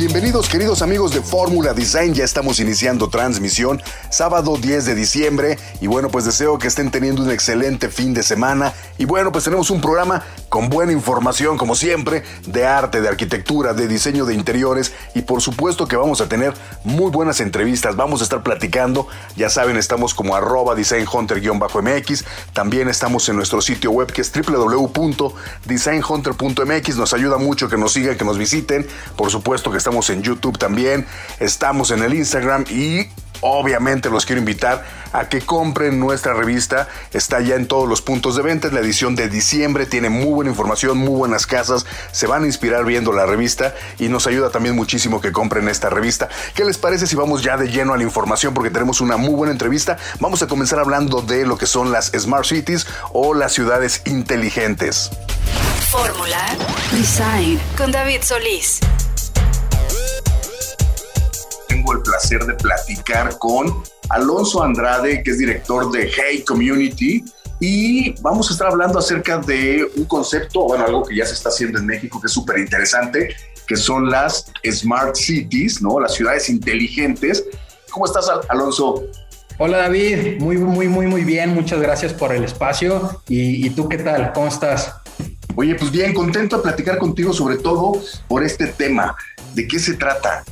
Bienvenidos queridos amigos de Fórmula Design, ya estamos iniciando transmisión sábado 10 de diciembre. Y bueno pues deseo que estén teniendo un excelente fin de semana. Y bueno pues tenemos un programa con buena información como siempre de arte, de arquitectura, de diseño de interiores. Y por supuesto que vamos a tener muy buenas entrevistas, vamos a estar platicando, ya saben estamos como arroba designhunter-mx, también estamos en nuestro sitio web que es www.designhunter.mx, nos ayuda mucho que nos sigan, que nos visiten, por supuesto que estamos estamos en YouTube también, estamos en el Instagram y obviamente los quiero invitar a que compren nuestra revista. Está ya en todos los puntos de venta. Es la edición de diciembre. Tiene muy buena información, muy buenas casas. Se van a inspirar viendo la revista y nos ayuda también muchísimo que compren esta revista. ¿Qué les parece si vamos ya de lleno a la información? Porque tenemos una muy buena entrevista. Vamos a comenzar hablando de lo que son las Smart Cities o las ciudades inteligentes. Fórmula Design con David Solís el placer de platicar con Alonso Andrade, que es director de Hey Community. Y vamos a estar hablando acerca de un concepto, bueno, algo que ya se está haciendo en México que es súper interesante, que son las Smart Cities, ¿no? Las ciudades inteligentes. ¿Cómo estás, Alonso? Hola David, muy, muy, muy, muy bien. Muchas gracias por el espacio. ¿Y, y tú qué tal? ¿Cómo estás? Oye, pues bien, contento de platicar contigo sobre todo por este tema. ¿De qué se trata?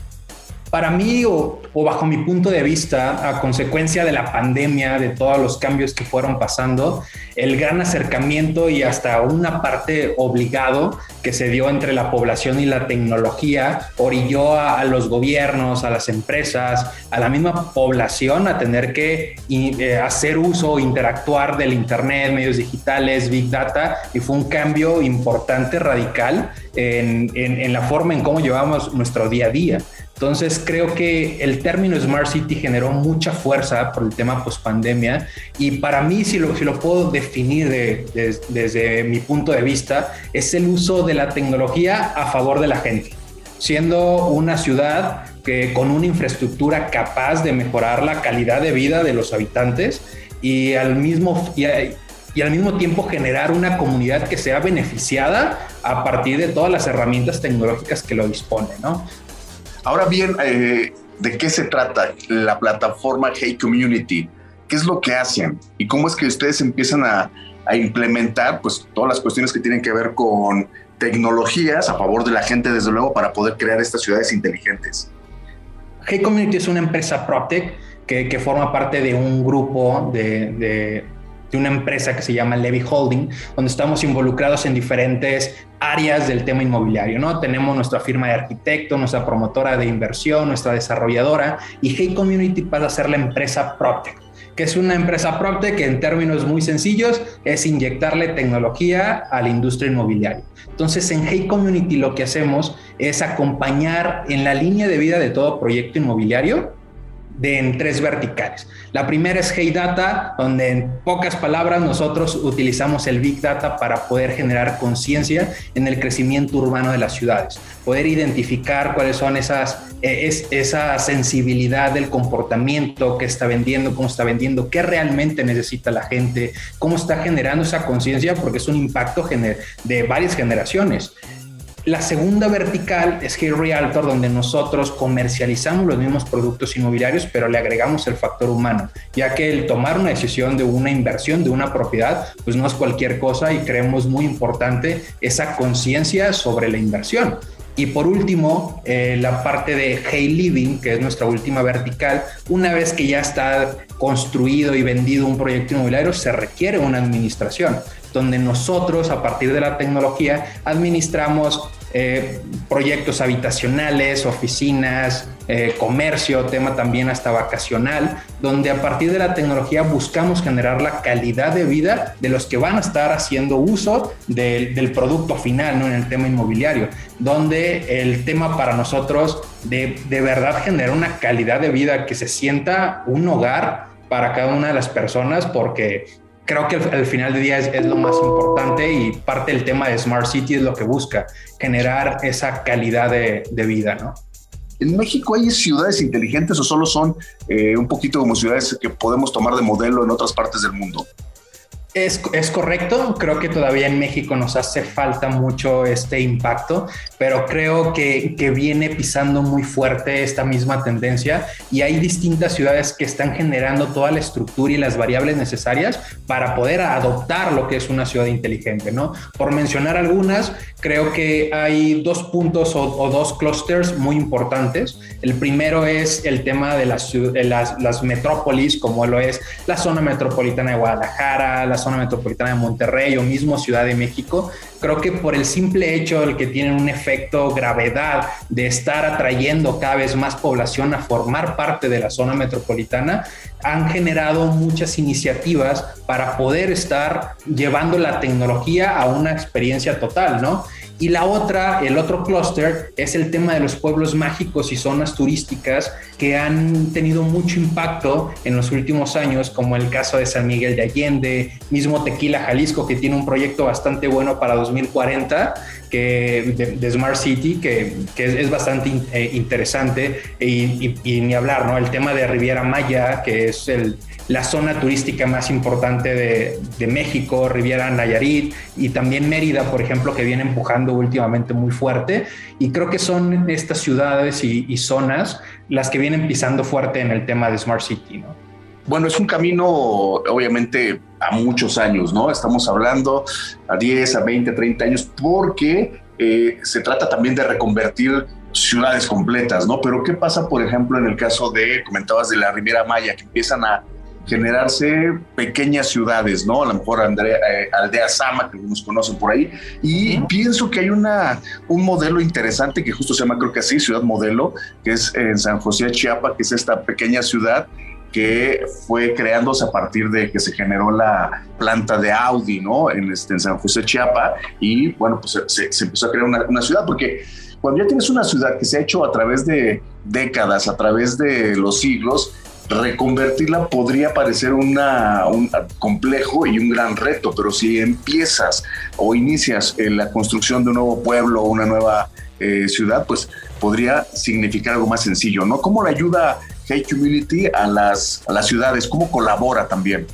Para mí, o, bajo mi punto de vista, a consecuencia de la pandemia, de todos los cambios que fueron pasando, el gran acercamiento y hasta una parte obligado que se dio entre la población y la tecnología orilló a, los gobiernos, a las empresas, a la misma población a tener que eh, hacer uso, interactuar del Internet, medios digitales, Big Data, y fue un cambio importante, radical en, en la forma en cómo llevamos nuestro día a día. Entonces creo que el término Smart City generó mucha fuerza por el tema post pandemia y para mí, si lo, si lo puedo definir desde mi punto de vista, es el uso de la tecnología a favor de la gente, siendo una ciudad que con una infraestructura capaz de mejorar la calidad de vida de los habitantes y al mismo y, y al mismo tiempo generar una comunidad que sea beneficiada a partir de todas las herramientas tecnológicas que lo dispone, ¿no? Ahora bien, eh, ¿de qué se trata la plataforma Hey Community? ¿Qué es lo que hacen? ¿Y cómo es que ustedes empiezan a, implementar pues, todas las cuestiones que tienen que ver con tecnologías a favor de la gente, desde luego, para poder crear estas ciudades inteligentes? Hey Community es una empresa PropTech que, que forma parte de un grupo de de una empresa que se llama Levy Holding, donde estamos involucrados en diferentes áreas del tema inmobiliario, ¿no? Tenemos nuestra firma de arquitecto, nuestra promotora de inversión, nuestra desarrolladora y Hey Community pasa a ser la empresa PropTech que es una empresa PropTech que en términos muy sencillos es inyectarle tecnología a la industria inmobiliaria. Entonces en Hey Community lo que hacemos es acompañar en la línea de vida de todo proyecto inmobiliario de en tres verticales. La primera es Hey Data, donde en pocas palabras nosotros utilizamos el Big Data para poder generar conciencia en el crecimiento urbano de las ciudades, poder identificar cuáles son esas, eh, es, esa sensibilidad del comportamiento que está vendiendo, cómo está vendiendo, qué realmente necesita la gente, cómo está generando esa conciencia, porque es un impacto de varias generaciones. La segunda vertical es Hey Realtor, donde nosotros comercializamos los mismos productos inmobiliarios, pero le agregamos el factor humano, ya que el tomar una decisión de una inversión, de una propiedad, pues no es cualquier cosa y creemos muy importante esa conciencia sobre la inversión. Y por último, eh, la parte de Hey Living, que es nuestra última vertical, una vez que ya está construido y vendido un proyecto inmobiliario, se requiere una administración donde nosotros a partir de la tecnología administramos eh, proyectos habitacionales, oficinas, eh, comercio, tema también hasta vacacional, donde a partir de la tecnología buscamos generar la calidad de vida de los que van a estar haciendo uso del producto final, ¿no? En el tema inmobiliario, donde el tema para nosotros de, de verdad genera una calidad de vida que se sienta un hogar para cada una de las personas, porque creo que al, final del día es, lo más importante y parte del tema de Smart City es lo que busca, generar esa calidad de, vida, ¿no? ¿En México hay ciudades inteligentes o solo son eh, un poquito como ciudades que podemos tomar de modelo en otras partes del mundo? Es, es, correcto, creo que todavía en México nos hace falta mucho este impacto, pero creo que, que, viene pisando muy fuerte esta misma tendencia y hay distintas ciudades que están generando toda la estructura y las variables necesarias para poder adoptar lo que es una ciudad inteligente, ¿no? Por mencionar algunas, creo que hay dos puntos o, dos clusters muy importantes. El primero es el tema de las, las, las metrópolis, como lo es la zona metropolitana de Guadalajara, la zona metropolitana de Monterrey o mismo Ciudad de México, creo que por el simple hecho de que tienen un efecto gravedad de estar atrayendo cada vez más población a formar parte de la zona metropolitana, han generado muchas iniciativas para poder estar llevando la tecnología a una experiencia total, ¿no? Y la otra, el otro clúster, es el tema de los pueblos mágicos y zonas turísticas que han tenido mucho impacto en los últimos años, como el caso de San Miguel de Allende, mismo Tequila Jalisco, que tiene un proyecto bastante bueno para 2040 que, de, Smart City, que, que es, bastante eh, interesante, y, y, ni hablar, ¿no? El tema de Riviera Maya, que es el, la zona turística más importante de, de, México, Riviera Nayarit y también Mérida, por ejemplo, que viene empujando últimamente muy fuerte. Y creo que son estas ciudades y, y zonas las que vienen pisando fuerte en el tema de Smart City, ¿no? Bueno, es un camino, obviamente, a muchos años, ¿no? Estamos hablando a 10, a 20, a 30 años, porque eh, se trata también de reconvertir ciudades completas, ¿no? Pero ¿qué pasa, por ejemplo, en el caso de, comentabas de la Riviera Maya, que empiezan a generarse pequeñas ciudades, ¿no? A lo mejor Andrea, eh, Aldea Sama, que nos conocen por ahí. Y pienso que hay una, un modelo interesante que justo se llama, creo que así, Ciudad Modelo, que es en San José Chiapa, que es esta pequeña ciudad que fue creándose a partir de que se generó la planta de Audi, ¿no? En, este, San José, Chiapa, y bueno, pues se, empezó a crear una, ciudad, porque cuando ya tienes una ciudad que se ha hecho a través de décadas, a través de los siglos, reconvertirla podría parecer una, un complejo y un gran reto, pero si empiezas o inicias en la construcción de un nuevo pueblo o una nueva eh, ciudad, pues podría significar algo más sencillo, ¿no? ¿Cómo le ayuda Hey Community a las, a las ciudades? ¿Cómo colabora también?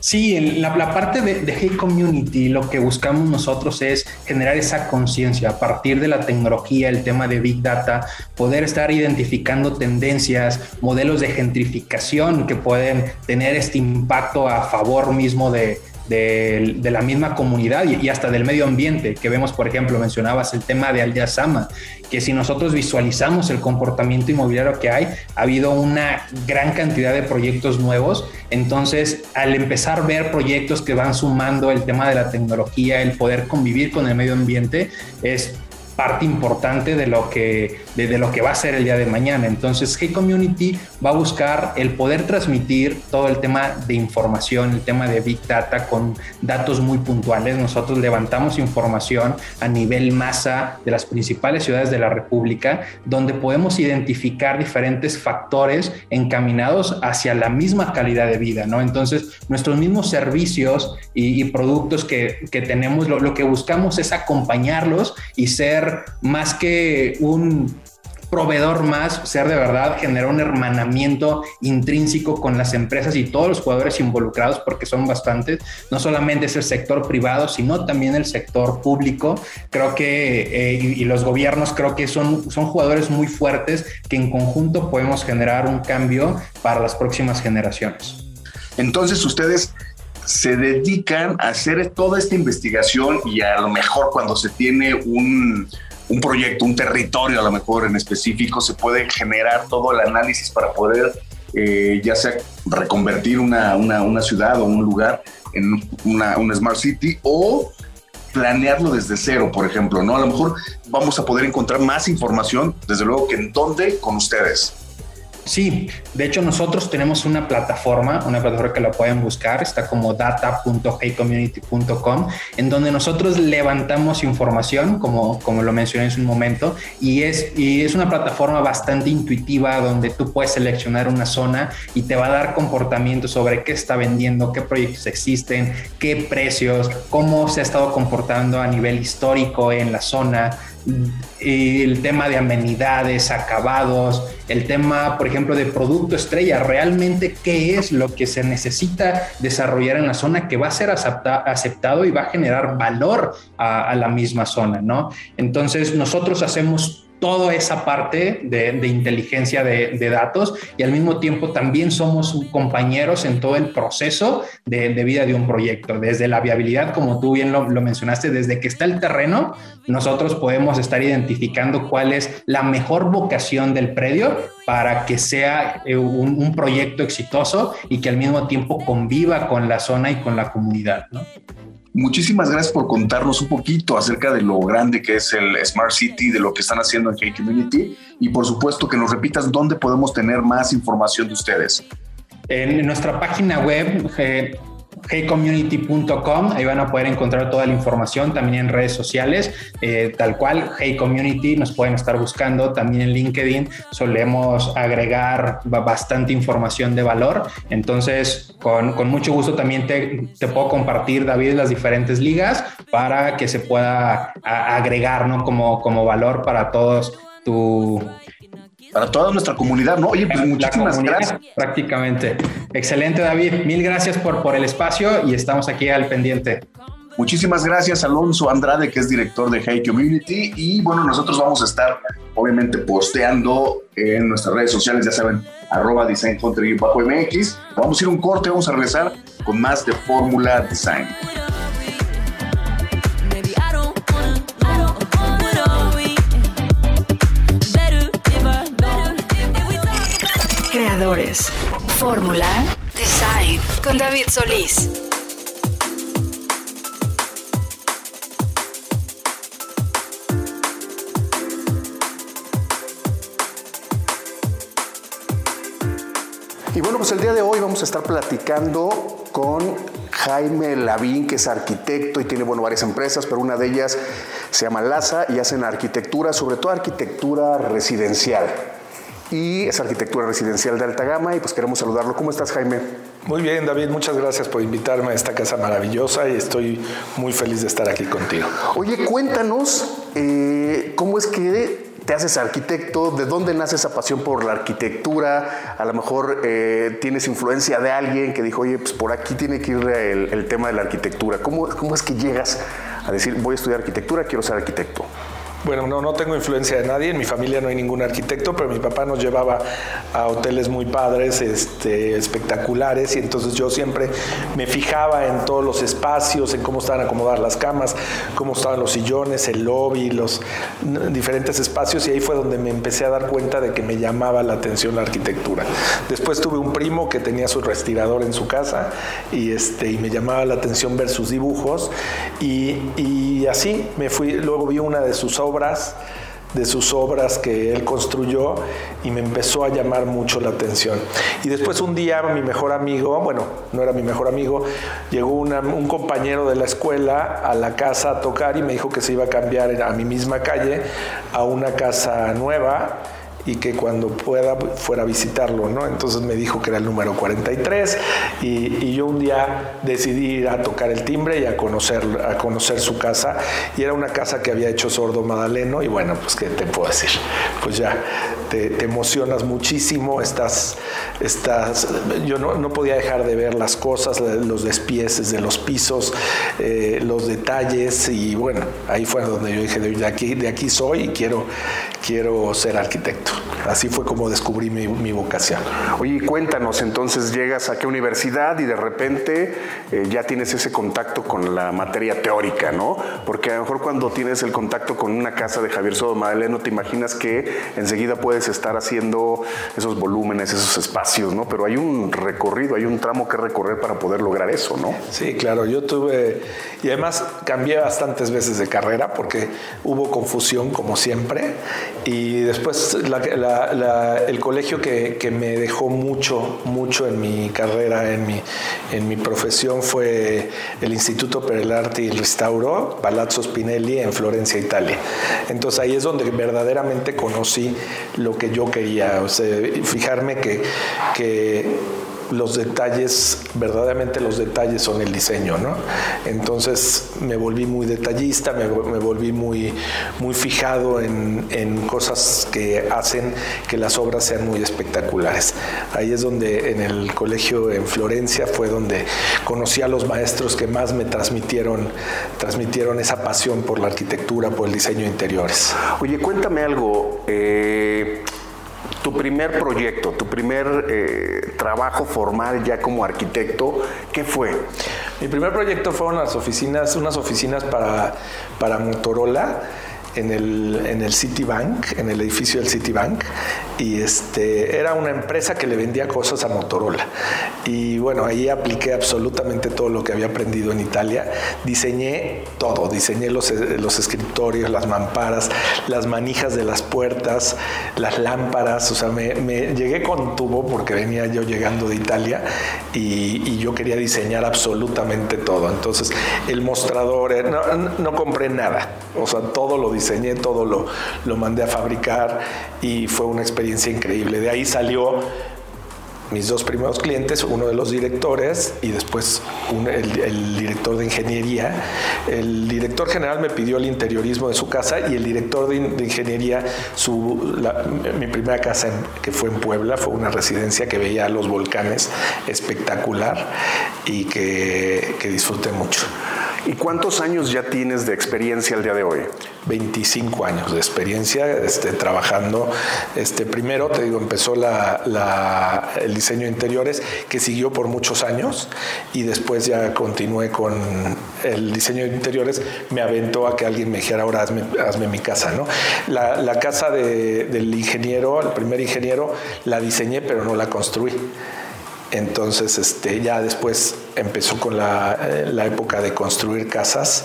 Sí, la, la parte de, de, Community, lo que buscamos nosotros es generar esa conciencia a partir de la tecnología, el tema de Big Data, poder estar identificando tendencias, modelos de gentrificación que pueden tener este impacto a favor mismo de, de, la misma comunidad y, hasta del medio ambiente, que vemos, por ejemplo, mencionabas el tema de Aldea Sama, que si nosotros visualizamos el comportamiento inmobiliario que hay, ha habido una gran cantidad de proyectos nuevos, entonces al empezar a ver proyectos que van sumando el tema de la tecnología, el poder convivir con el medio ambiente, es parte importante de lo que de, lo que va a ser el día de mañana. Entonces, Hey Community va a buscar el poder transmitir todo el tema de información, el tema de Big Data con datos muy puntuales. Nosotros levantamos información a nivel masa de las principales ciudades de la República, donde podemos identificar diferentes factores encaminados hacia la misma calidad de vida, ¿no? Entonces, nuestros mismos servicios y, y productos que, que tenemos, lo, lo que buscamos es acompañarlos y ser más que un proveedor más, ser de verdad, generar un hermanamiento intrínseco con las empresas y todos los jugadores involucrados, porque son bastantes. No solamente es el sector privado, sino también el sector público. Creo que, eh, y, y, los gobiernos, creo que son, son jugadores muy fuertes que en conjunto podemos generar un cambio para las próximas generaciones. Entonces, ustedes se dedican a hacer toda esta investigación y a lo mejor cuando se tiene un, un proyecto, un territorio a lo mejor en específico, se puede generar todo el análisis para poder eh, ya sea reconvertir una, una, una, ciudad o un lugar en una, Smart City o planearlo desde cero, por ejemplo, ¿no? A lo mejor vamos a poder encontrar más información, desde luego que en dónde, con ustedes. Sí, de hecho nosotros tenemos una plataforma, una plataforma que la pueden buscar, está como data.heycommunity.com, en donde nosotros levantamos información, como, como lo mencioné en un momento, y es, y es una plataforma bastante intuitiva donde tú puedes seleccionar una zona y te va a dar comportamiento sobre qué está vendiendo, qué proyectos existen, qué precios, cómo se ha estado comportando a nivel histórico en la zona, el tema de amenidades, acabados, el tema, por ejemplo, de producto estrella, realmente qué es lo que se necesita desarrollar en la zona que va a ser aceptado y va a generar valor a, a la misma zona, ¿no? Entonces nosotros hacemos toda esa parte de, inteligencia de, datos y al mismo tiempo también somos compañeros en todo el proceso de, vida de un proyecto, desde la viabilidad, como tú bien lo, mencionaste, desde que está el terreno, nosotros podemos estar identificando cuál es la mejor vocación del predio para que sea eh, un, un proyecto exitoso y que al mismo tiempo conviva con la zona y con la comunidad. ¿no? Muchísimas gracias por contarnos un poquito acerca de lo grande que es el Smart City, de lo que están haciendo en K-Community y por supuesto que nos repitas dónde podemos tener más información de ustedes. En nuestra página web, eh, heycommunity.com, ahí van a poder encontrar toda la información, también en redes sociales, eh, tal cual, Hey Community, nos pueden estar buscando, también en LinkedIn solemos agregar bastante información de valor, entonces con, con mucho gusto también te, te, puedo compartir, David, las diferentes ligas para que se pueda agregar ¿no? como, como valor para todos tu, para toda nuestra comunidad, ¿no? Oye, pues muchísimas gracias. Prácticamente. Excelente, David. Mil gracias por, por el espacio y estamos aquí al pendiente. Muchísimas gracias, Alonso Andrade, que es director de Hey Community. Y bueno, nosotros vamos a estar, obviamente, posteando en nuestras redes sociales, ya saben, arroba design bajo MX. Vamos a ir un corte, vamos a regresar con más de Fórmula Design. Fórmula Design con David Solís. Y bueno, pues el día de hoy vamos a estar platicando con Jaime Lavín, que es arquitecto y tiene bueno, varias empresas, pero una de ellas se llama LASA y hacen arquitectura, sobre todo arquitectura residencial y es arquitectura residencial de alta gama y pues queremos saludarlo. ¿Cómo estás Jaime? Muy bien David, muchas gracias por invitarme a esta casa maravillosa y estoy muy feliz de estar aquí contigo. Oye, cuéntanos eh, cómo es que te haces arquitecto, de dónde nace esa pasión por la arquitectura, a lo mejor eh, tienes influencia de alguien que dijo, oye, pues por aquí tiene que ir el, el tema de la arquitectura. ¿Cómo, ¿Cómo es que llegas a decir, voy a estudiar arquitectura, quiero ser arquitecto? Bueno, no, no tengo influencia de nadie, en mi familia no hay ningún arquitecto, pero mi papá nos llevaba a hoteles muy padres, este, espectaculares, y entonces yo siempre me fijaba en todos los espacios, en cómo estaban acomodadas las camas, cómo estaban los sillones, el lobby, los diferentes espacios, y ahí fue donde me empecé a dar cuenta de que me llamaba la atención la arquitectura. Después tuve un primo que tenía su respirador en su casa, y, este, y me llamaba la atención ver sus dibujos, y, y así me fui, luego vi una de sus obras, obras, de sus obras que él construyó y me empezó a llamar mucho la atención. Y después un día mi mejor amigo, bueno, no era mi mejor amigo, llegó un compañero de la escuela a la casa a tocar y me dijo que se iba a cambiar a mi misma calle a una casa nueva y que cuando pueda fuera a visitarlo, ¿no? Entonces me dijo que era el número 43 y, yo un día decidí ir a tocar el timbre y a conocer, a conocer su casa y era una casa que había hecho Sordo Madaleno y bueno, pues qué te puedo decir, pues ya te, emocionas muchísimo, estás, estás, yo no, no, podía dejar de ver las cosas, los despieces de los pisos, eh, los detalles y bueno, ahí fue donde yo dije, de aquí, de aquí soy y quiero, quiero ser arquitecto. Así fue como descubrí mi, vocación. Oye, cuéntanos, entonces llegas a qué universidad y de repente eh, ya tienes ese contacto con la materia teórica, ¿no? Porque a lo mejor cuando tienes el contacto con una casa de Javier Soto Madeleine, no te imaginas que enseguida puedes estar haciendo esos volúmenes, esos espacios, ¿no? Pero hay un recorrido, hay un tramo que recorrer para poder lograr eso, ¿no? Sí, claro, yo tuve, y además cambié bastantes veces de carrera porque hubo confusión como siempre, y después el colegio que, que, me dejó mucho, mucho en mi carrera, en mi, en mi profesión fue el Instituto per el Arte y el Restauro, Palazzo Spinelli en Florencia, Italia. Entonces ahí es donde verdaderamente conocí lo que yo quería, o sea, fijarme que, que los detalles, verdaderamente los detalles son el diseño, ¿no? Entonces me volví muy detallista, me, volví muy, muy fijado en, en, cosas que hacen que las obras sean muy espectaculares. Ahí es donde en el colegio en Florencia fue donde conocí a los maestros que más me transmitieron, transmitieron esa pasión por la arquitectura, por el diseño de interiores. Oye, cuéntame algo. Eh, tu primer proyecto, tu primer eh, trabajo formal ya como arquitecto, ¿qué fue? Mi primer proyecto fueron las oficinas, unas oficinas para, para Motorola en el, en el Citibank, en el edificio del Citibank, y este, era una empresa que le vendía cosas a Motorola. Y bueno, ahí apliqué absolutamente todo lo que había aprendido en Italia. Diseñé todo, diseñé los, los escritorios, las mamparas, las manijas de las puertas, las lámparas, o sea, me, llegué con tubo porque venía yo llegando de Italia y, y yo quería diseñar absolutamente todo. Entonces, el mostrador, eh, no, no compré nada, o sea, todo lo diseñé, todo lo, lo mandé a fabricar y fue una experiencia increíble. De ahí salió mis dos primeros clientes, uno de los directores y después el, director de ingeniería. El director general me pidió el interiorismo de su casa y el director de, ingeniería, su, mi primera casa que fue en Puebla, fue una residencia que veía los volcanes espectacular y que, que disfruté mucho. ¿Y cuántos años ya tienes de experiencia al día de hoy? 25 años de experiencia este, trabajando. Este, primero, te digo, empezó la, el diseño de interiores, que siguió por muchos años, y después ya continué con el diseño de interiores. Me aventó a que alguien me dijera, ahora hazme, mi casa. ¿no? La, casa del ingeniero, el primer ingeniero, la diseñé, pero no la construí. Entonces, este, ya después empezó con la, eh, la, época de construir casas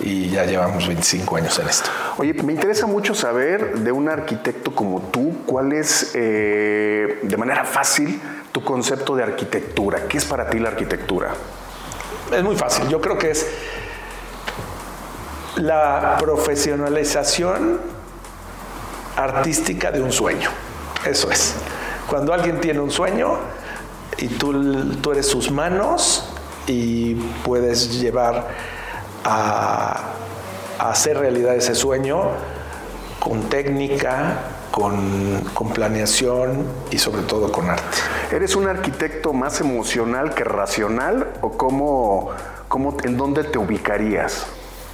y ya llevamos 25 años en esto. Oye, me interesa mucho saber de un arquitecto como tú, cuál es, eh, de manera fácil, tu concepto de arquitectura. ¿Qué es para ti la arquitectura? Es muy fácil. Yo creo que es la profesionalización artística de un sueño. Eso es. Cuando alguien tiene un sueño, y tú, tú eres sus manos y puedes llevar a, hacer realidad ese sueño con técnica, con, planeación y sobre todo con arte. ¿Eres un arquitecto más emocional que racional o cómo, cómo, en dónde te ubicarías?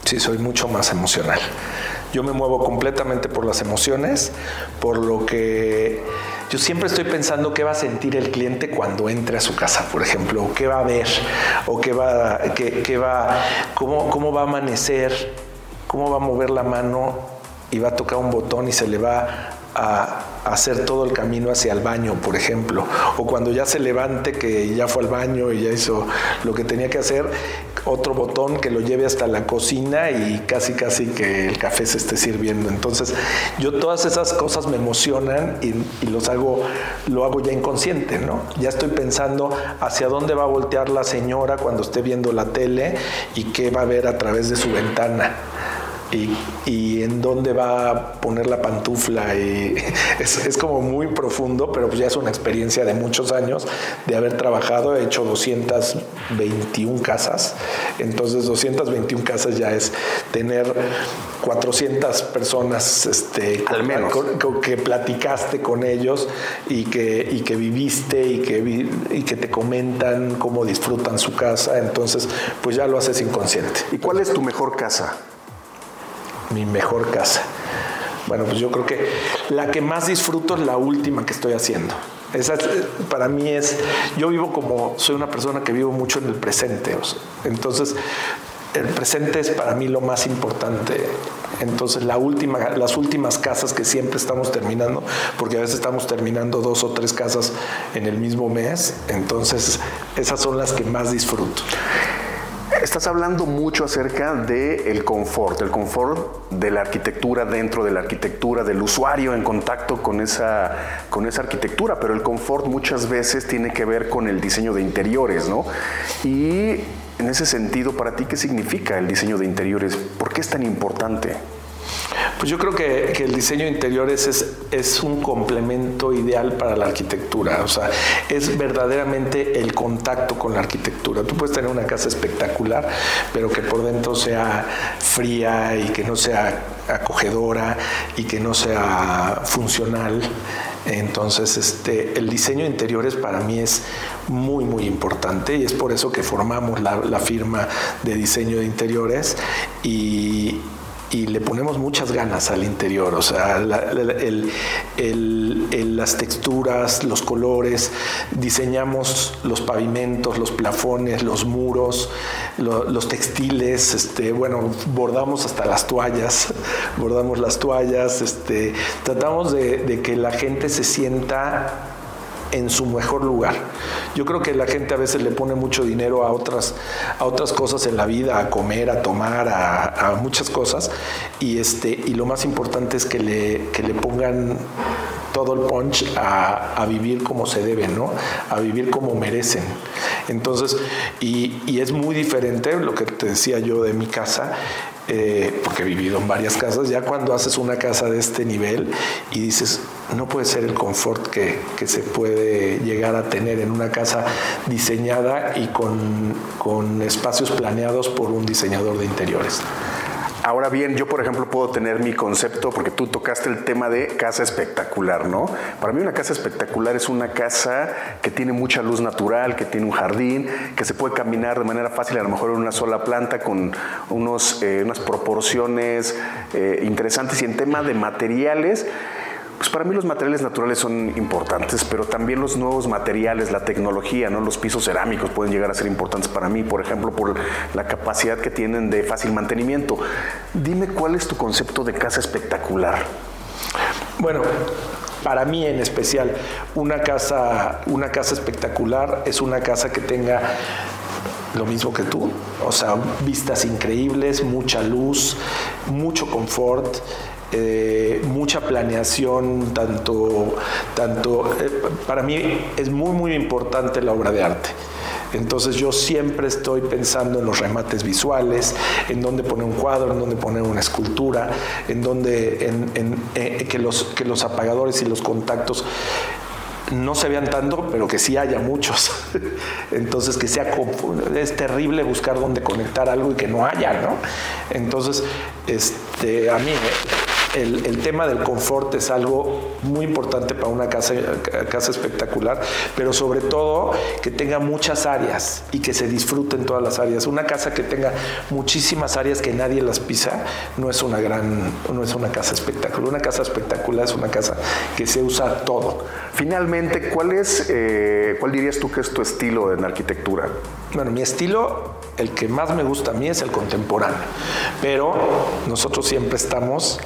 Sí, soy mucho más emocional. Yo me muevo completamente por las emociones, por lo que yo siempre estoy pensando qué va a sentir el cliente cuando entre a su casa, por ejemplo, o qué va a ver, o qué va, qué, va, cómo, cómo va a amanecer, cómo va a mover la mano y va a tocar un botón y se le va a hacer todo el camino hacia el baño, por ejemplo, o cuando ya se levante que ya fue al baño y ya hizo lo que tenía que hacer, otro botón que lo lleve hasta la cocina y casi casi que el café se esté sirviendo. Entonces, yo todas esas cosas me emocionan y, los hago, lo hago ya inconsciente, ¿no? Ya estoy pensando hacia dónde va a voltear la señora cuando esté viendo la tele y qué va a ver a través de su ventana y, en dónde va a poner la pantufla. Y es, como muy profundo, pero pues ya es una experiencia de muchos años de haber trabajado. He hecho 221 casas. Entonces 221 casas ya es tener 400 personas este, Al menos. que platicaste con ellos y que, y que viviste y que, y que te comentan cómo disfrutan su casa. Entonces, pues ya lo haces inconsciente. ¿Y cuál es tu mejor casa? Mi mejor casa. Bueno, pues yo creo que la que más disfruto es la última que estoy haciendo. Esa para mí es, yo vivo como, soy una persona que vivo mucho en el presente. entonces, el presente es para mí lo más importante. Entonces, la última, las últimas casas que siempre estamos terminando, porque a veces estamos terminando dos o tres casas en el mismo mes, entonces esas son las que más disfruto. Estás hablando mucho acerca del el confort, el confort de la arquitectura dentro de la arquitectura, del usuario en contacto con esa, con esa arquitectura, pero el confort muchas veces tiene que ver con el diseño de interiores, ¿no? Y en ese sentido, para ti, ¿qué significa el diseño de interiores? ¿Por qué es tan importante? Pues yo creo que, el diseño de interiores es, es, un complemento ideal para la arquitectura, o sea, es verdaderamente el contacto con la arquitectura. Tú puedes tener una casa espectacular, pero que por dentro sea fría y que no sea acogedora y que no sea funcional. Entonces, este, el diseño de interiores para mí es muy, muy importante y es por eso que formamos la, la firma de diseño de interiores y, y le ponemos muchas ganas al interior, o sea, las texturas, los colores, diseñamos los pavimentos, los plafones, los muros, los textiles, este, bueno, bordamos hasta las toallas, bordamos las toallas, este, tratamos de que la gente se sienta en su mejor lugar. Yo creo que la gente a veces le pone mucho dinero a otras, a otras cosas en la vida, a comer, a tomar, a, muchas cosas, y, este, y lo más importante es que le, que le pongan todo el punch a, vivir como se debe, ¿no? A vivir como merecen. Entonces, y, y es muy diferente lo que te decía yo de mi casa, eh, porque he vivido en varias casas, ya cuando haces una casa de este nivel y dices, no puede ser el confort que, que se puede llegar a tener en una casa diseñada y con, con espacios planeados por un diseñador de interiores. Ahora bien, yo por ejemplo puedo tener mi concepto, porque tú tocaste el tema de casa espectacular, ¿no? Para mí una casa espectacular es una casa que tiene mucha luz natural, que tiene un jardín, que se puede caminar de manera fácil, a lo mejor en una sola planta, con unos, eh, unas proporciones eh, interesantes. Y en tema de materiales, pues para mí los materiales naturales son importantes, pero también los nuevos materiales, la tecnología, ¿no? Los pisos cerámicos pueden llegar a ser importantes para mí, por ejemplo, por la capacidad que tienen de fácil mantenimiento. Dime cuál es tu concepto de casa espectacular. Bueno, para mí en especial, una casa, una casa espectacular es una casa que tenga lo mismo que tú, o sea, vistas increíbles, mucha luz, mucho confort, eh, mucha planeación, tanto, tanto eh, para mí es muy, muy importante la obra de arte. Entonces yo siempre estoy pensando en los remates visuales, en dónde poner un cuadro, en dónde poner una escultura, en dónde en, eh, que, los, que los apagadores y los contactos no se vean tanto, pero que sí haya muchos. Entonces, que sea es terrible buscar dónde conectar algo y que no haya, ¿no? Entonces, este, a mí el, tema del confort es algo muy importante para una casa, casa espectacular, pero sobre todo que tenga muchas áreas y que se disfruten todas las áreas. Una casa que tenga muchísimas áreas que nadie las pisa no es una gran, no es una casa espectacular. Una casa espectacular es una casa que se usa todo. Finalmente, ¿cuál es, eh, cuál dirías tú que es tu estilo en arquitectura? Bueno, mi estilo, el que más me gusta a mí es el contemporáneo, pero nosotros siempre estamos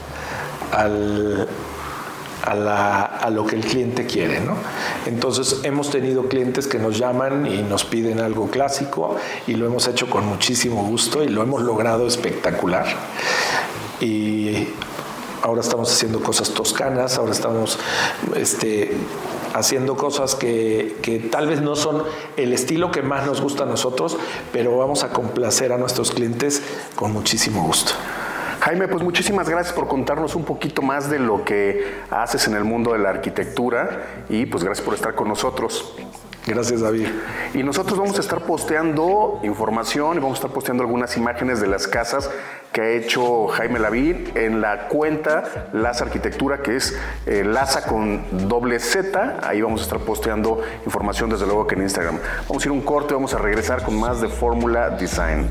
al, a, lo que el cliente quiere. ¿no? Entonces hemos tenido clientes que nos llaman y nos piden algo clásico y lo hemos hecho con muchísimo gusto y lo hemos logrado espectacular. Y ahora estamos haciendo cosas toscanas, ahora estamos este, haciendo cosas que, que, tal vez no son el estilo que más nos gusta a nosotros, pero vamos a complacer a nuestros clientes con muchísimo gusto. Jaime, pues muchísimas gracias por contarnos un poquito más de lo que haces en el mundo de la arquitectura y pues gracias por estar con nosotros. Gracias, David. Y nosotros vamos a estar posteando información y vamos a estar posteando algunas imágenes de las casas que ha hecho Jaime Lavín en la cuenta Laza Arquitectura, que es eh, Laza con doble Z. Ahí vamos a estar posteando información, desde luego, que en Instagram. Vamos a ir un corte, vamos a regresar con más de Fórmula Design.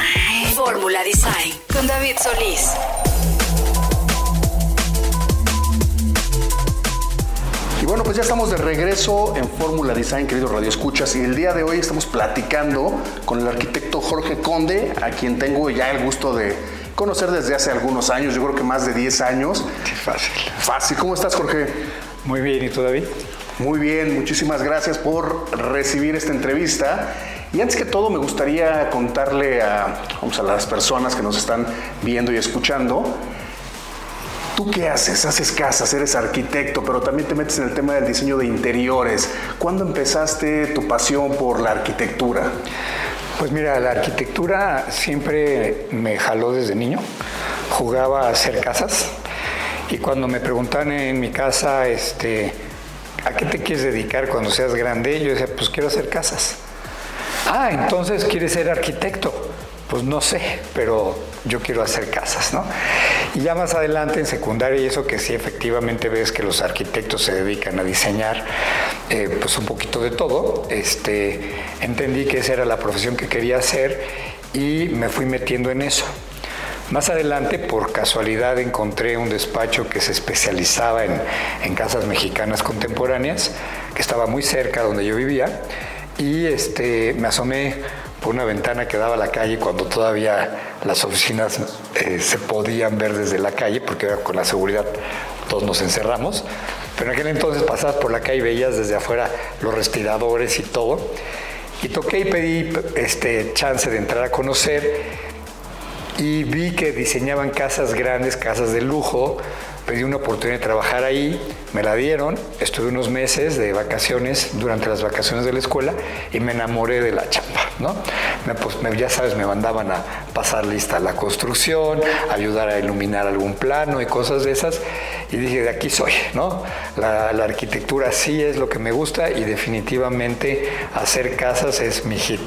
David Solís. Y bueno, pues ya estamos de regreso en Fórmula Design, queridos Radio Escuchas, y el día de hoy estamos platicando con el arquitecto Jorge Conde, a quien tengo ya el gusto de conocer desde hace algunos años, yo creo que más de 10 años. Sí, fácil. Fácil, ¿cómo estás Jorge? Muy bien, ¿y tú, David? Muy bien, muchísimas gracias por recibir esta entrevista. Y antes que todo me gustaría contarle a, vamos, a las personas que nos están viendo y escuchando, ¿tú qué haces? Haces casas, eres arquitecto, pero también te metes en el tema del diseño de interiores. ¿Cuándo empezaste tu pasión por la arquitectura? Pues mira, la arquitectura siempre me jaló desde niño. Jugaba a hacer casas y cuando me preguntaban en mi casa, este, ¿a qué te quieres dedicar cuando seas grande? Yo decía, pues quiero hacer casas. Ah, entonces quieres ser arquitecto. Pues no sé, pero yo quiero hacer casas, ¿no? Y ya más adelante en secundaria, y eso que sí efectivamente ves que los arquitectos se dedican a diseñar, eh, pues un poquito de todo, este, entendí que esa era la profesión que quería hacer y me fui metiendo en eso. Más adelante, por casualidad, encontré un despacho que se especializaba en, en casas mexicanas contemporáneas, que estaba muy cerca donde yo vivía, y este, me asomé por una ventana que daba a la calle cuando todavía las oficinas eh, se podían ver desde la calle, porque con la seguridad todos nos encerramos. Pero en aquel entonces pasabas por la calle y veías desde afuera los respiradores y todo. Y toqué y pedí este, chance de entrar a conocer y vi que diseñaban casas grandes, casas de lujo. Pedí una oportunidad de trabajar ahí, me la dieron, estuve unos meses de vacaciones durante las vacaciones de la escuela y me enamoré de la chamba, ¿no? Me, pues, me- ya sabes, me mandaban a pasar lista la construcción, ayudar a iluminar algún plano y cosas de esas y dije, de aquí soy, ¿no? La, la arquitectura sí es lo que me gusta y definitivamente hacer casas es mi hit.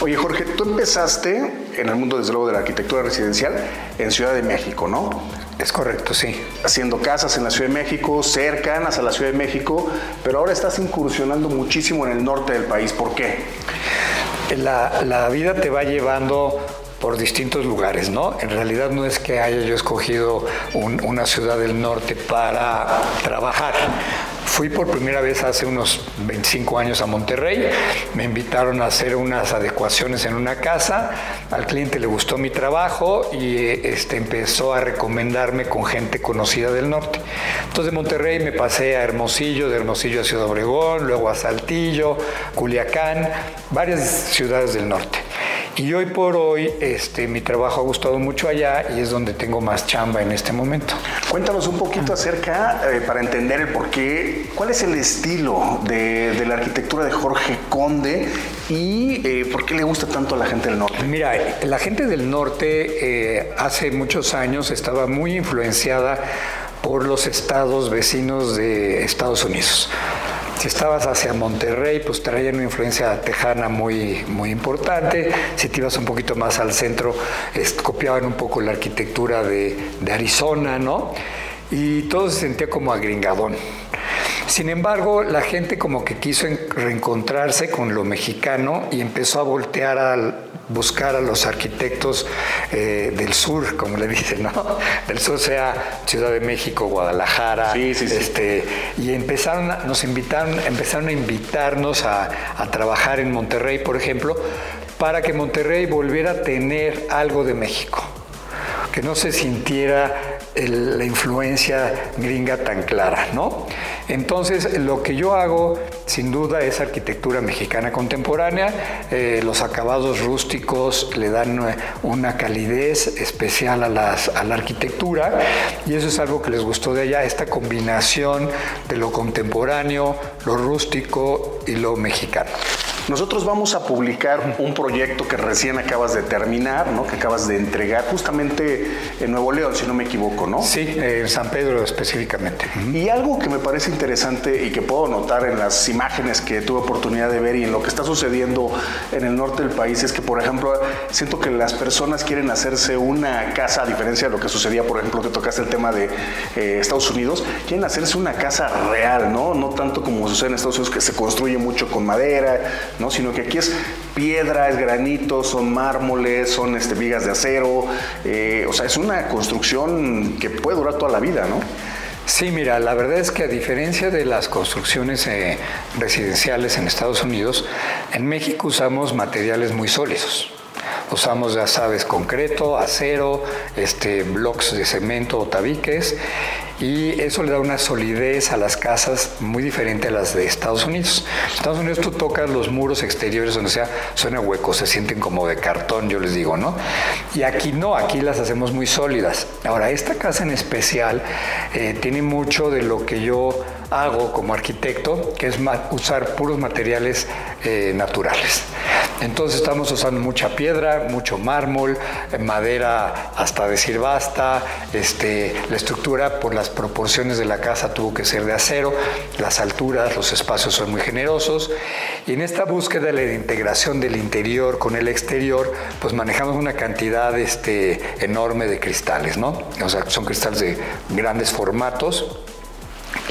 Oye Jorge, tú empezaste en el mundo desde luego de la arquitectura residencial en Ciudad de México, ¿no? Es correcto, sí. Haciendo casas en la Ciudad de México, cercanas a la Ciudad de México, pero ahora estás incursionando muchísimo en el norte del país. ¿Por qué? La, la vida te va llevando por distintos lugares, ¿no? En realidad no es que haya yo escogido un- una ciudad del norte para trabajar. Fui por primera vez hace unos 25 años a Monterrey, me invitaron a hacer unas adecuaciones en una casa, al cliente le gustó mi trabajo y este, empezó a recomendarme con gente conocida del norte. Entonces de Monterrey me pasé a Hermosillo, de Hermosillo a Ciudad Obregón, luego a Saltillo, Culiacán, varias ciudades del norte. Y hoy por hoy este, mi trabajo ha gustado mucho allá y es donde tengo más chamba en este momento. Cuéntanos un poquito acerca, eh, para entender el porqué, cuál es el estilo de, de la arquitectura de Jorge Conde y eh, por qué le gusta tanto a la gente del norte. Mira, la gente del norte eh, hace muchos años estaba muy influenciada por los estados vecinos de Estados Unidos. Si estabas hacia Monterrey, pues traían una influencia tejana muy, muy importante. Si te ibas un poquito más al centro, copiaban un poco la arquitectura de, de Arizona, ¿no? Y todo se sentía como agringadón. Sin embargo, la gente como que quiso en- reencontrarse con lo mexicano y empezó a voltear a buscar a los arquitectos eh, del sur, como le dicen, ¿no? Del sur sea Ciudad de México, Guadalajara, Sí, sí, sí. este, y empezaron, a- nos invitaron, empezaron a invitarnos a, a trabajar en Monterrey, por ejemplo, para que Monterrey volviera a tener algo de México que no se sintiera la influencia gringa tan clara, ¿no? Entonces, lo que yo hago, sin duda, es arquitectura mexicana contemporánea. Eh, los acabados rústicos le dan eh, una calidez especial a, a la arquitectura y eso es algo que les gustó de allá, esta combinación de lo contemporáneo, lo rústico y lo mexicano. Nosotros vamos a publicar un proyecto que recién acabas de terminar, ¿no? Que acabas de entregar justamente en Nuevo León, si no me equivoco, ¿no? Sí, en San Pedro específicamente. Y algo que me parece interesante y que puedo notar en las imágenes que tuve oportunidad de ver y en lo que está sucediendo en el norte del país es que, por ejemplo, siento que las personas quieren hacerse una casa, a diferencia de lo que sucedía, por ejemplo, que tocaste el tema de eh, Estados Unidos, quieren hacerse una casa real, ¿no? No tanto como sucede en Estados Unidos, que se construye mucho con madera, ¿no? Sino que aquí es piedra, es granito, son mármoles, son este, vigas de acero, eh, o sea, es una construcción que puede durar toda la vida, ¿no? Sí, mira, la verdad es que a diferencia de las construcciones eh, residenciales en Estados Unidos, en México usamos materiales muy sólidos. Usamos, ya sabes, concreto, acero, este, blocks de cemento o tabiques y eso le da una solidez a las casas muy diferente a las de Estados Unidos. En Estados Unidos tú tocas los muros exteriores donde sea, suena huecos, se sienten como de cartón, yo les digo, ¿no? Y aquí no, aquí las hacemos muy sólidas. Ahora, esta casa en especial eh, tiene mucho de lo que yo hago como arquitecto, que es usar puros materiales eh, naturales. Entonces estamos usando mucha piedra, mucho mármol, eh, madera hasta decir basta, este, la estructura por las proporciones de la casa tuvo que ser de acero, las alturas, los espacios son muy generosos y en esta búsqueda de la integración del interior con el exterior, pues manejamos una cantidad este, enorme de cristales, ¿no? O sea, son cristales de grandes formatos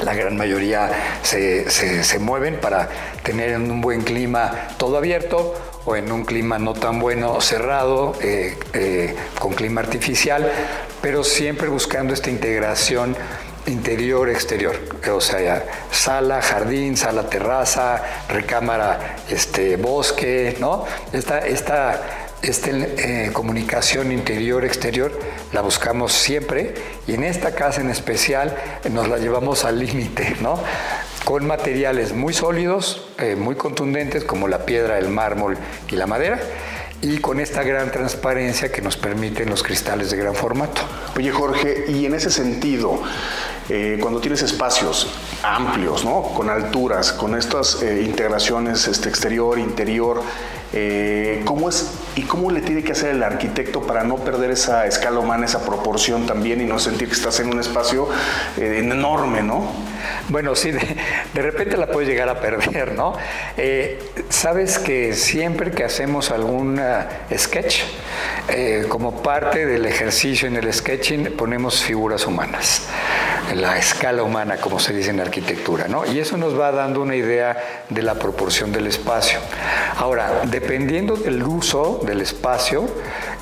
la gran mayoría se, se, mueven para tener un buen clima todo abierto o en un clima no tan bueno cerrado, eh, eh, con clima artificial, pero siempre buscando esta integración interior-exterior, o sea, sala, jardín, sala, terraza, recámara, este, bosque, ¿no? Esta, esta esta eh, comunicación interior-exterior la buscamos siempre y en esta casa en especial eh, nos la llevamos al límite, ¿no? Con materiales muy sólidos, eh, muy contundentes como la piedra, el mármol y la madera y con esta gran transparencia que nos permiten los cristales de gran formato. Oye Jorge, y en ese sentido, cuando tienes espacios amplios, ¿no? con alturas, con estas integraciones este, exterior, interior, eh, ¿Cómo es y cómo le tiene que hacer el arquitecto para no perder esa escala humana, esa proporción también y no sentir que estás en un espacio eh, enorme, ¿no? Bueno, sí, de, repente la puedes llegar a perder, ¿no? Eh, Sabes que siempre que hacemos algún sketch, como parte del ejercicio en el sketching, ponemos figuras humanas la escala humana, como se dice en arquitectura, ¿no? Y eso nos va dando una idea de la proporción del espacio. Ahora, dependiendo del uso del espacio,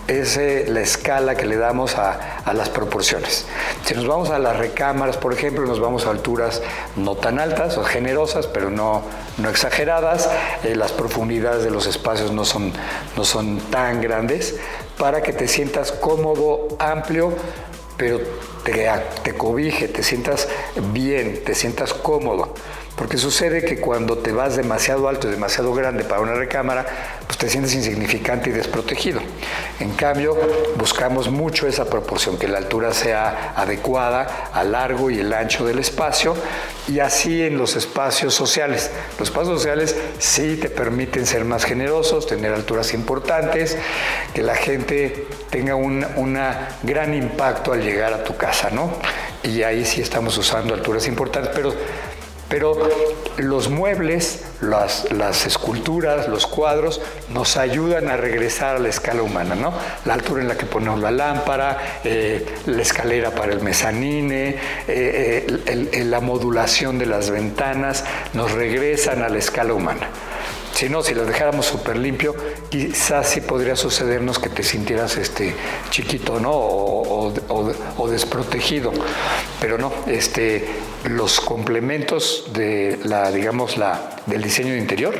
es eh, la escala que le damos a, las proporciones. Si nos vamos a las recámaras, por ejemplo, nos vamos a alturas no tan altas o generosas, pero no, no exageradas, eh, las profundidades de los espacios no son, no son tan grandes, para que te sientas cómodo, amplio, pero te, cobije, te sientas bien, te sientas cómodo. Porque sucede que cuando te vas demasiado alto demasiado grande para una recámara, pues te sientes insignificante y desprotegido. En cambio, buscamos mucho esa proporción, que la altura sea adecuada al largo y el ancho del espacio, y así en los espacios sociales. Los espacios sociales sí te permiten ser más generosos, tener alturas importantes, que la gente tenga un una gran impacto al llegar a tu casa, ¿no? Y ahí sí estamos usando alturas importantes, pero pero los muebles, las, las, esculturas, los cuadros nos ayudan a regresar a la escala humana, ¿no? La altura en la que ponemos la lámpara, eh, la escalera para el mezanine, eh, eh, la modulación de las ventanas, nos regresan a la escala humana. Si no, si las dejáramos súper limpio, quizás sí podría sucedernos que te sintieras este, chiquito, ¿no? O, desprotegido. Pero no, este, los complementos de la, digamos, la, del diseño de interior,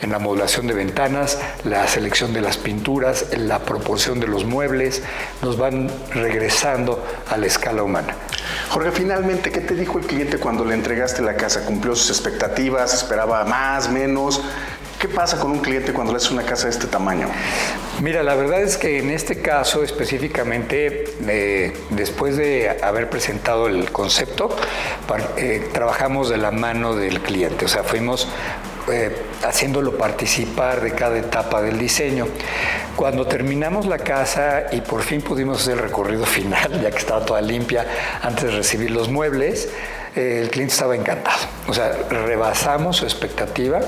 en la modulación de ventanas, la selección de las pinturas, la proporción de los muebles, nos van regresando a la escala humana. Jorge, finalmente, ¿qué te dijo el cliente cuando le entregaste la casa? ¿Cumplió sus expectativas? ¿Esperaba más, menos? ¿Qué pasa con un cliente cuando le haces una casa de este tamaño? Mira, la verdad es que en este caso específicamente, eh, después de haber presentado el concepto, eh, trabajamos de la mano del cliente. O sea, fuimos eh, haciéndolo participar de cada etapa del diseño. Cuando terminamos la casa y por fin pudimos hacer el recorrido final, ya que estaba toda limpia antes de recibir los muebles, eh, el cliente estaba encantado. O sea, rebasamos su expectativa,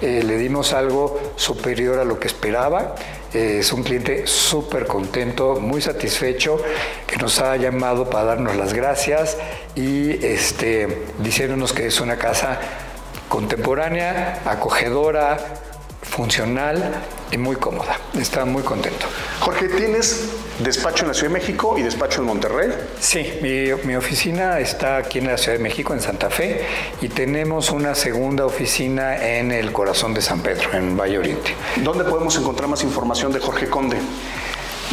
eh, le dimos algo superior a lo que esperaba. es un cliente súper contento, muy satisfecho, que nos ha llamado para darnos las gracias y este, diciéndonos que es una casa contemporánea, acogedora, funcional y muy cómoda. Está muy contento. Jorge, ¿tienes despacho en la Ciudad de México y despacho en Monterrey? Sí, mi, oficina está aquí en la Ciudad de México, en Santa Fe, y tenemos una segunda oficina en el corazón de San Pedro, en Valle Oriente. ¿Dónde podemos encontrar más información de Jorge Conde?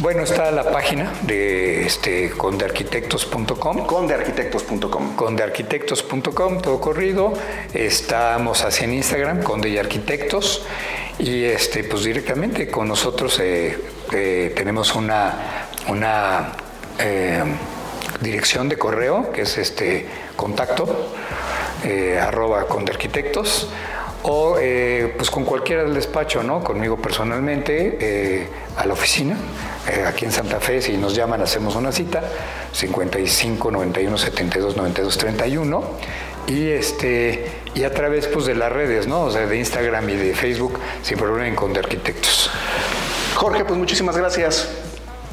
Bueno, está la página de este, condearquitectos.com. Condearquitectos.com. Condearquitectos.com, todo corrido. Estamos así en Instagram, Conde y Arquitectos. Y este, pues directamente con nosotros eh, eh, tenemos una, una eh, dirección de correo que es este contacto arroba condearquitectos o pues con cualquiera del despacho, ¿no? Conmigo personalmente a la oficina eh, aquí en Santa Fe, si nos llaman, hacemos una cita, 55 91 72 92 31. Y, este, y a través pues, de las redes, ¿no? O sea, de Instagram y de Facebook, sin problema en de Arquitectos. Jorge, pues muchísimas gracias.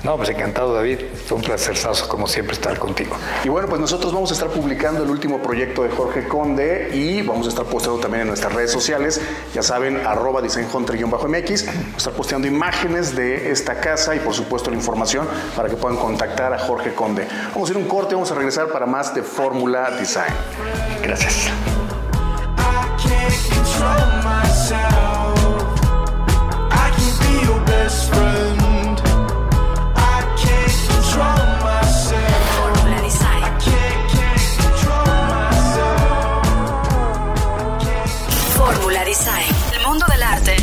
No, pues encantado, David. Fue un placer, como siempre, estar contigo. Y bueno, pues nosotros vamos a estar publicando el último proyecto de Jorge Conde y vamos a estar posteando también en nuestras redes sociales. Ya saben, arroba designhunter-mx. Vamos a estar posteando imágenes de esta casa y, por supuesto, la información para que puedan contactar a Jorge Conde. Vamos a ir un corte, vamos a regresar para más de Fórmula Design. Gracias.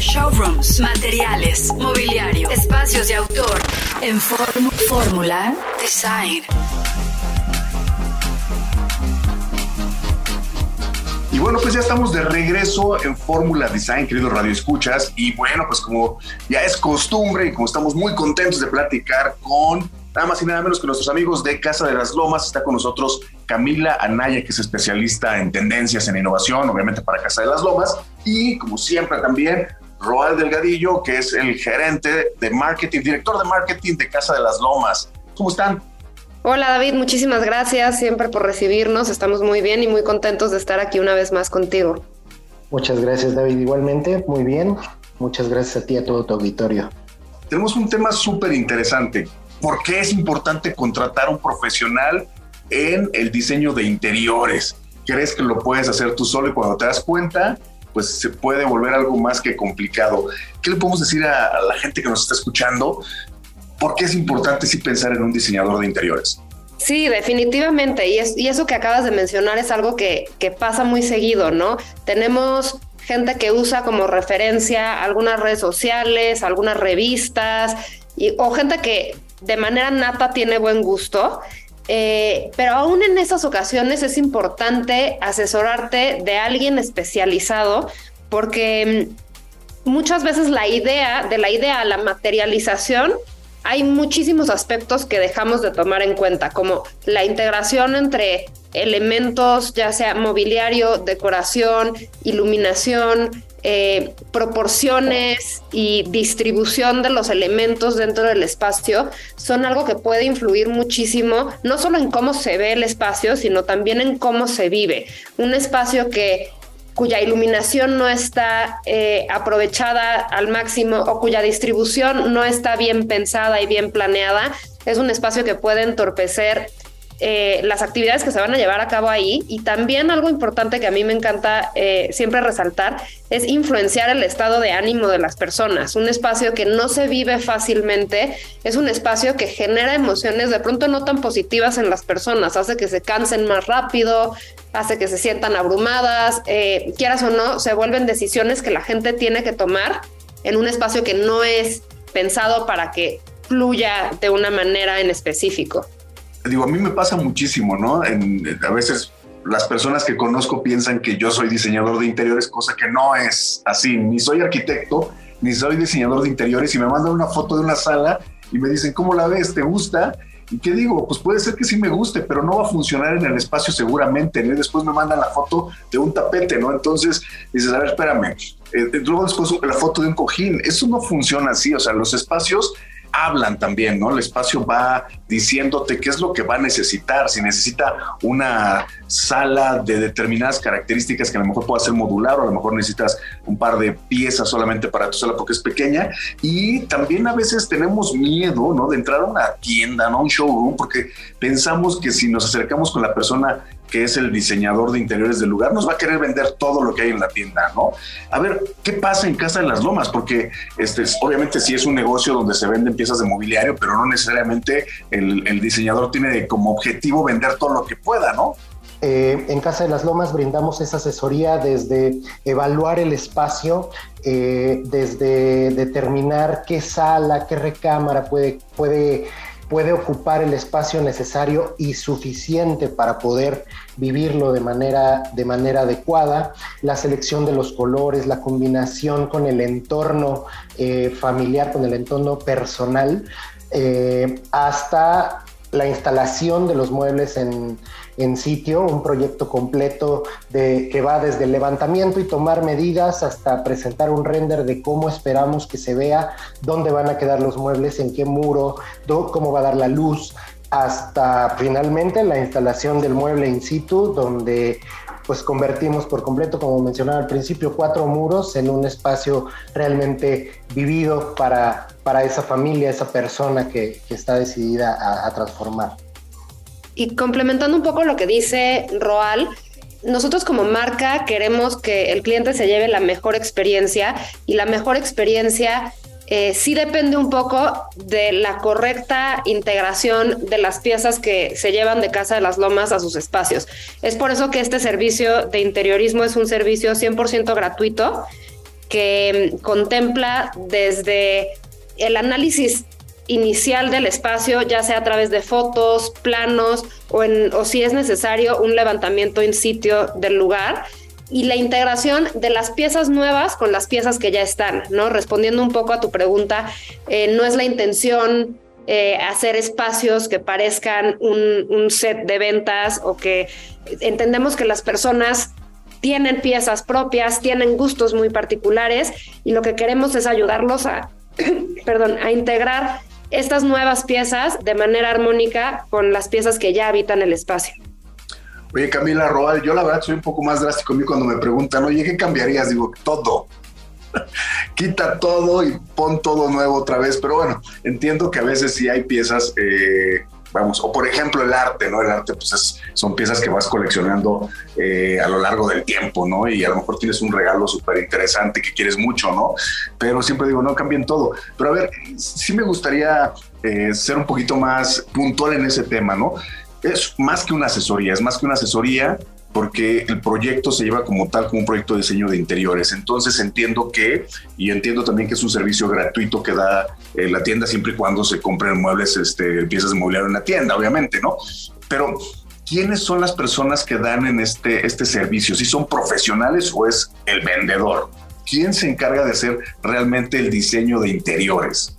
Showrooms, materiales, mobiliario, espacios de autor. En Fórmula Design. Y bueno, pues ya estamos de regreso en Fórmula Design, queridos Radio Escuchas. Y bueno, pues como ya es costumbre y como estamos muy contentos de platicar con nada más y nada menos que nuestros amigos de Casa de las Lomas, está con nosotros Camila Anaya, que es especialista en tendencias en innovación, obviamente para Casa de las Lomas. Y como siempre también Roal Delgadillo, que es el gerente de marketing, director de marketing de Casa de las Lomas. ¿Cómo están? Hola David, muchísimas gracias siempre por recibirnos. Estamos muy bien y muy contentos de estar aquí una vez más contigo. Muchas gracias David, igualmente, muy bien. Muchas gracias a ti y a todo tu auditorio. Tenemos un tema súper interesante. ¿Por qué es importante contratar a un profesional en el diseño de interiores? ¿Crees que lo puedes hacer tú solo y cuando te das cuenta pues se puede volver algo más que complicado. ¿Qué le podemos decir a, la gente que nos está escuchando? ¿Por qué es importante sí pensar en un diseñador de interiores? Sí, definitivamente. Y, y eso que acabas de mencionar es algo que, que pasa muy seguido, ¿no? Tenemos gente que usa como referencia algunas redes sociales, algunas revistas, y, o gente que de manera nata tiene buen gusto eh, pero aún en esas ocasiones es importante asesorarte de alguien especializado porque mm, muchas veces la idea, de la idea a la materialización, hay muchísimos aspectos que dejamos de tomar en cuenta, como la integración entre elementos, ya sea mobiliario, decoración, iluminación, eh, proporciones y distribución de los elementos dentro del espacio son algo que puede influir muchísimo, no solo en cómo se ve el espacio, sino también en cómo se vive. Un espacio que cuya iluminación no está eh, aprovechada al máximo o cuya distribución no está bien pensada y bien planeada, es un espacio que puede entorpecer eh, las actividades que se van a llevar a cabo ahí y también algo importante que a mí me encanta eh, siempre resaltar es influenciar el estado de ánimo de las personas. Un espacio que no se vive fácilmente es un espacio que genera emociones de pronto no tan positivas en las personas, hace que se cansen más rápido, hace que se sientan abrumadas, eh, quieras o no, se vuelven decisiones que la gente tiene que tomar en un espacio que no es pensado para que fluya de una manera en específico digo, a mí me pasa muchísimo, ¿no? a veces las personas que conozco piensan que yo soy diseñador de interiores, cosa que no es así. Ni soy arquitecto, ni soy diseñador de interiores y me mandan una foto de una sala y me dicen, ¿cómo la ves? ¿Te gusta? ¿Y qué digo? Pues puede ser que sí me guste, pero no va a funcionar en el espacio seguramente, ¿no? Y después me mandan la foto de un tapete, ¿no? Entonces dices, a ver, espérame, eh, luego después la foto de un cojín, eso no funciona así, o sea, los espacios hablan también, ¿no? El espacio va diciéndote qué es lo que va a necesitar, si necesita una sala de determinadas características que a lo mejor pueda ser modular o a lo mejor necesitas un par de piezas solamente para tu sala porque es pequeña y también a veces tenemos miedo, ¿no? De entrar a una tienda, ¿no? Un showroom porque pensamos que si nos acercamos con la persona que es el diseñador de interiores del lugar, nos va a querer vender todo lo que hay en la tienda, ¿no? A ver, ¿qué pasa en Casa de las Lomas? Porque este, obviamente sí es un negocio donde se venden piezas de mobiliario, pero no necesariamente el, diseñador tiene como objetivo vender todo lo que pueda, ¿no? Eh, en Casa de las Lomas brindamos esa asesoría desde evaluar el espacio, eh, desde determinar qué sala, qué recámara puede, puede puede ocupar el espacio necesario y suficiente para poder vivirlo de manera, de manera adecuada, la selección de los colores, la combinación con el entorno eh, familiar, con el entorno personal, eh, hasta la instalación de los muebles en, en sitio, un proyecto completo que va desde el levantamiento y tomar medidas hasta presentar un render de cómo esperamos que se vea, dónde van a quedar los muebles, en qué muro, cómo va a dar la luz, hasta finalmente la instalación del mueble in situ, donde pues convertimos por completo, como mencionaba al principio, cuatro muros en un espacio realmente vivido para, para esa familia, esa persona que, está decidida a transformar. Y complementando un poco lo que dice Roal, nosotros como marca queremos que el cliente se lleve la mejor experiencia y la mejor experiencia eh, sí depende un poco de la correcta integración de las piezas que se llevan de Casa de las Lomas a sus espacios. Es por eso que este servicio de interiorismo es un servicio 100% gratuito que contempla desde el análisis inicial del espacio, ya sea a través de fotos, planos o, en, o si es necesario un levantamiento in sitio del lugar y la integración de las piezas nuevas con las piezas que ya están, ¿no? Respondiendo un poco a tu pregunta, eh, no es la intención eh, hacer espacios que parezcan un, un set de ventas o que entendemos que las personas tienen piezas propias, tienen gustos muy particulares y lo que queremos es ayudarlos a, perdón, a integrar estas nuevas piezas de manera armónica con las piezas que ya habitan el espacio. Oye, Camila Roal, yo la verdad soy un poco más drástico a mí cuando me preguntan, oye, ¿qué cambiarías? Digo, todo. Quita todo y pon todo nuevo otra vez. Pero bueno, entiendo que a veces sí hay piezas eh, vamos, o por ejemplo el arte, ¿no? El arte, pues son piezas que vas coleccionando eh, a lo largo del tiempo, ¿no? Y a lo mejor tienes un regalo súper interesante que quieres mucho, ¿no? Pero siempre digo, no cambien todo. Pero a ver, sí me gustaría eh, ser un poquito más puntual en ese tema, ¿no? Es más que una asesoría, es más que una asesoría porque el proyecto se lleva como tal como un proyecto de diseño de interiores. Entonces entiendo que, y entiendo también que es un servicio gratuito que da eh, la tienda siempre y cuando se compren muebles, este, piezas de mobiliario en la tienda, obviamente, ¿no? Pero, ¿quiénes son las personas que dan en este, este servicio? ¿Si son profesionales o es el vendedor? ¿Quién se encarga de hacer realmente el diseño de interiores?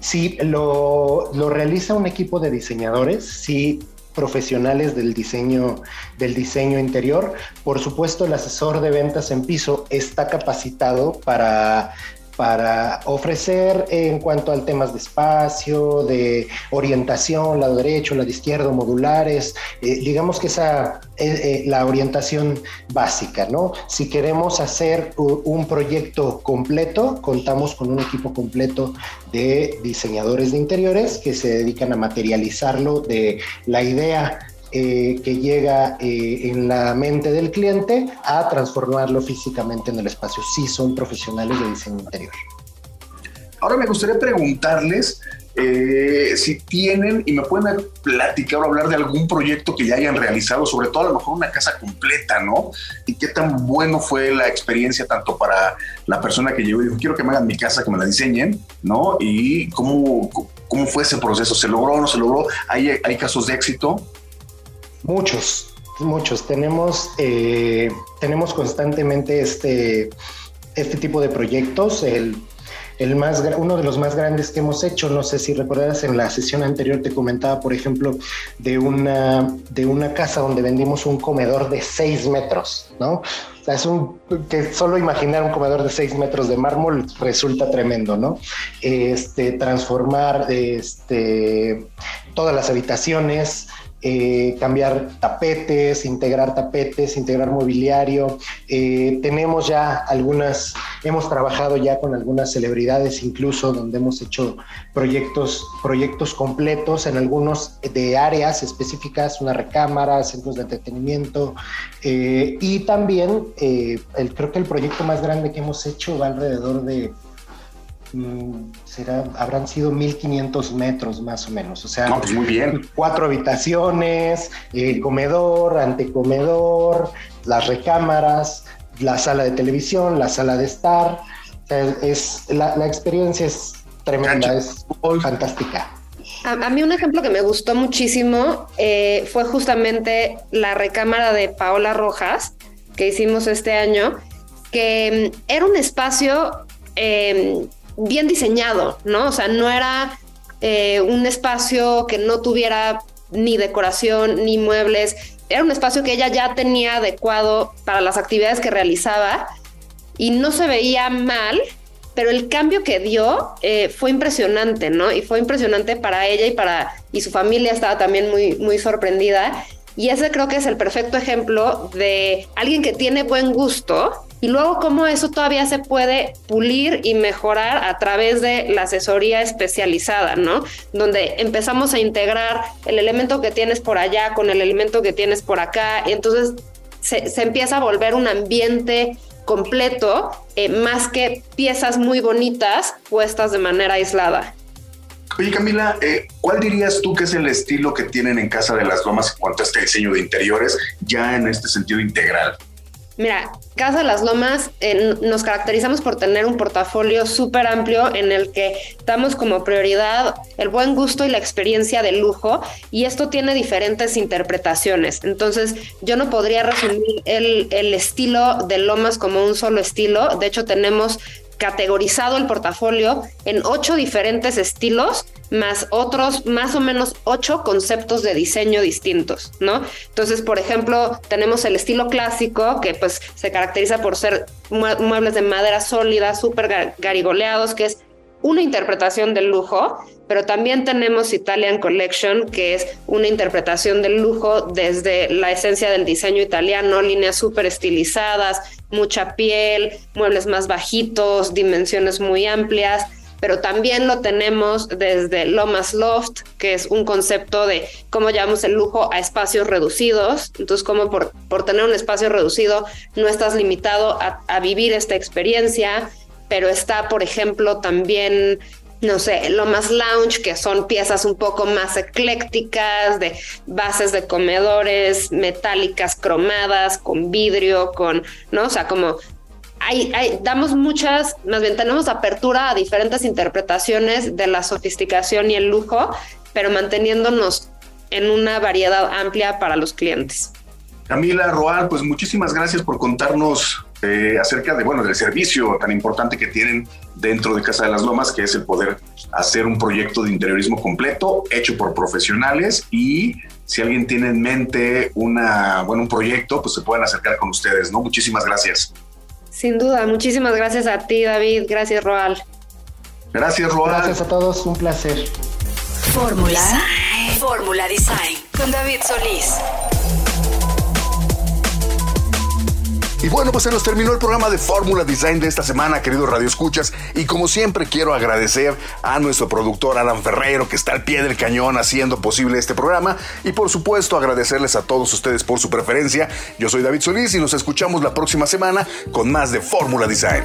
Sí, lo, lo realiza un equipo de diseñadores. Sí, profesionales del diseño, del diseño interior. Por supuesto, el asesor de ventas en piso está capacitado para para ofrecer en cuanto al temas de espacio, de orientación, lado derecho, lado izquierdo, modulares, eh, digamos que esa es eh, la orientación básica, ¿no? Si queremos hacer un proyecto completo, contamos con un equipo completo de diseñadores de interiores que se dedican a materializarlo de la idea eh, que llega eh, en la mente del cliente a transformarlo físicamente en el espacio. Sí son profesionales de diseño interior. Ahora me gustaría preguntarles eh, si tienen y me pueden platicar o hablar de algún proyecto que ya hayan realizado, sobre todo a lo mejor una casa completa, ¿no? Y qué tan bueno fue la experiencia tanto para la persona que llegó y dijo, quiero que me hagan mi casa, que me la diseñen, ¿no? Y cómo, cómo fue ese proceso, ¿se logró o no se logró? ¿Hay, hay casos de éxito? Muchos, muchos. Tenemos, eh, tenemos constantemente este, este tipo de proyectos. El el más, uno de los más grandes que hemos hecho. No sé si recordarás en la sesión anterior te comentaba, por ejemplo, de una, de una casa donde vendimos un comedor de 6 metros, ¿no? Es un que solo imaginar un comedor de 6 metros de mármol resulta tremendo, ¿no? Este, transformar este, todas las habitaciones, eh, cambiar tapetes, integrar tapetes, integrar mobiliario. Eh, tenemos ya algunas, hemos trabajado ya con algunas celebridades incluso donde hemos hecho proyectos, proyectos completos en algunos de áreas específicas, una recámara, centros de entretenimiento eh, y también el, creo que el proyecto más grande que hemos hecho va alrededor de será, habrán sido 1500 metros más o menos. O sea, pues muy bien. cuatro habitaciones, el comedor, antecomedor, las recámaras, la sala de televisión, la sala de estar. es, la, experiencia es tremenda, es fantástica. A, mí un ejemplo que me gustó muchísimo eh, fue justamente la recámara de Paola Rojas que hicimos este año, que mm, era un espacio eh, bien diseñado, ¿no? O sea, no era eh, un espacio que no tuviera ni decoración ni muebles, era un espacio que ella ya tenía adecuado para las actividades que realizaba y no se veía mal, pero el cambio que dio eh, fue impresionante, ¿no? Y fue impresionante para ella y para y su familia estaba también muy muy sorprendida y ese creo que es el perfecto ejemplo de alguien que tiene buen gusto y luego cómo eso todavía se puede pulir y mejorar a través de la asesoría especializada, ¿no? Donde empezamos a integrar el elemento que tienes por allá con el elemento que tienes por acá. Y entonces se, empieza a volver un ambiente completo, eh, más que piezas muy bonitas puestas de manera aislada. Oye Camila, eh, ¿cuál dirías tú que es el estilo que tienen en Casa de las Lomas en cuanto a este diseño de interiores, ya en este sentido integral? Mira, Casa de las Lomas eh, nos caracterizamos por tener un portafolio súper amplio en el que damos como prioridad el buen gusto y la experiencia de lujo y esto tiene diferentes interpretaciones. Entonces yo no podría resumir el, el estilo de Lomas como un solo estilo. De hecho tenemos categorizado el portafolio en ocho diferentes estilos más otros más o menos ocho conceptos de diseño distintos, ¿no? Entonces, por ejemplo, tenemos el estilo clásico que pues se caracteriza por ser muebles de madera sólida, súper garigoleados, que es una interpretación del lujo, pero también tenemos Italian Collection, que es una interpretación del lujo desde la esencia del diseño italiano, líneas súper estilizadas, mucha piel, muebles más bajitos, dimensiones muy amplias, pero también lo tenemos desde Lomas Loft, que es un concepto de cómo llamamos el lujo a espacios reducidos. Entonces, como por, por tener un espacio reducido no estás limitado a vivir esta experiencia, pero está, por ejemplo, también no sé, lo más lounge, que son piezas un poco más eclécticas, de bases de comedores metálicas cromadas, con vidrio, con, ¿no? O sea, como hay, hay, damos muchas, más bien tenemos apertura a diferentes interpretaciones de la sofisticación y el lujo, pero manteniéndonos en una variedad amplia para los clientes. Camila Roal, pues muchísimas gracias por contarnos eh, acerca de, bueno, del servicio tan importante que tienen dentro de Casa de las Lomas, que es el poder hacer un proyecto de interiorismo completo hecho por profesionales y si alguien tiene en mente una, bueno, un proyecto, pues se pueden acercar con ustedes, ¿no? Muchísimas gracias. Sin duda, muchísimas gracias a ti, David. Gracias, Roal. Gracias, Roal. Gracias a todos, un placer. Fórmula. Fórmula Design con David Solís. Y bueno, pues se nos terminó el programa de Fórmula Design de esta semana, queridos Radio Escuchas. Y como siempre, quiero agradecer a nuestro productor Alan Ferreiro, que está al pie del cañón haciendo posible este programa. Y por supuesto, agradecerles a todos ustedes por su preferencia. Yo soy David Solís y nos escuchamos la próxima semana con más de Fórmula Design.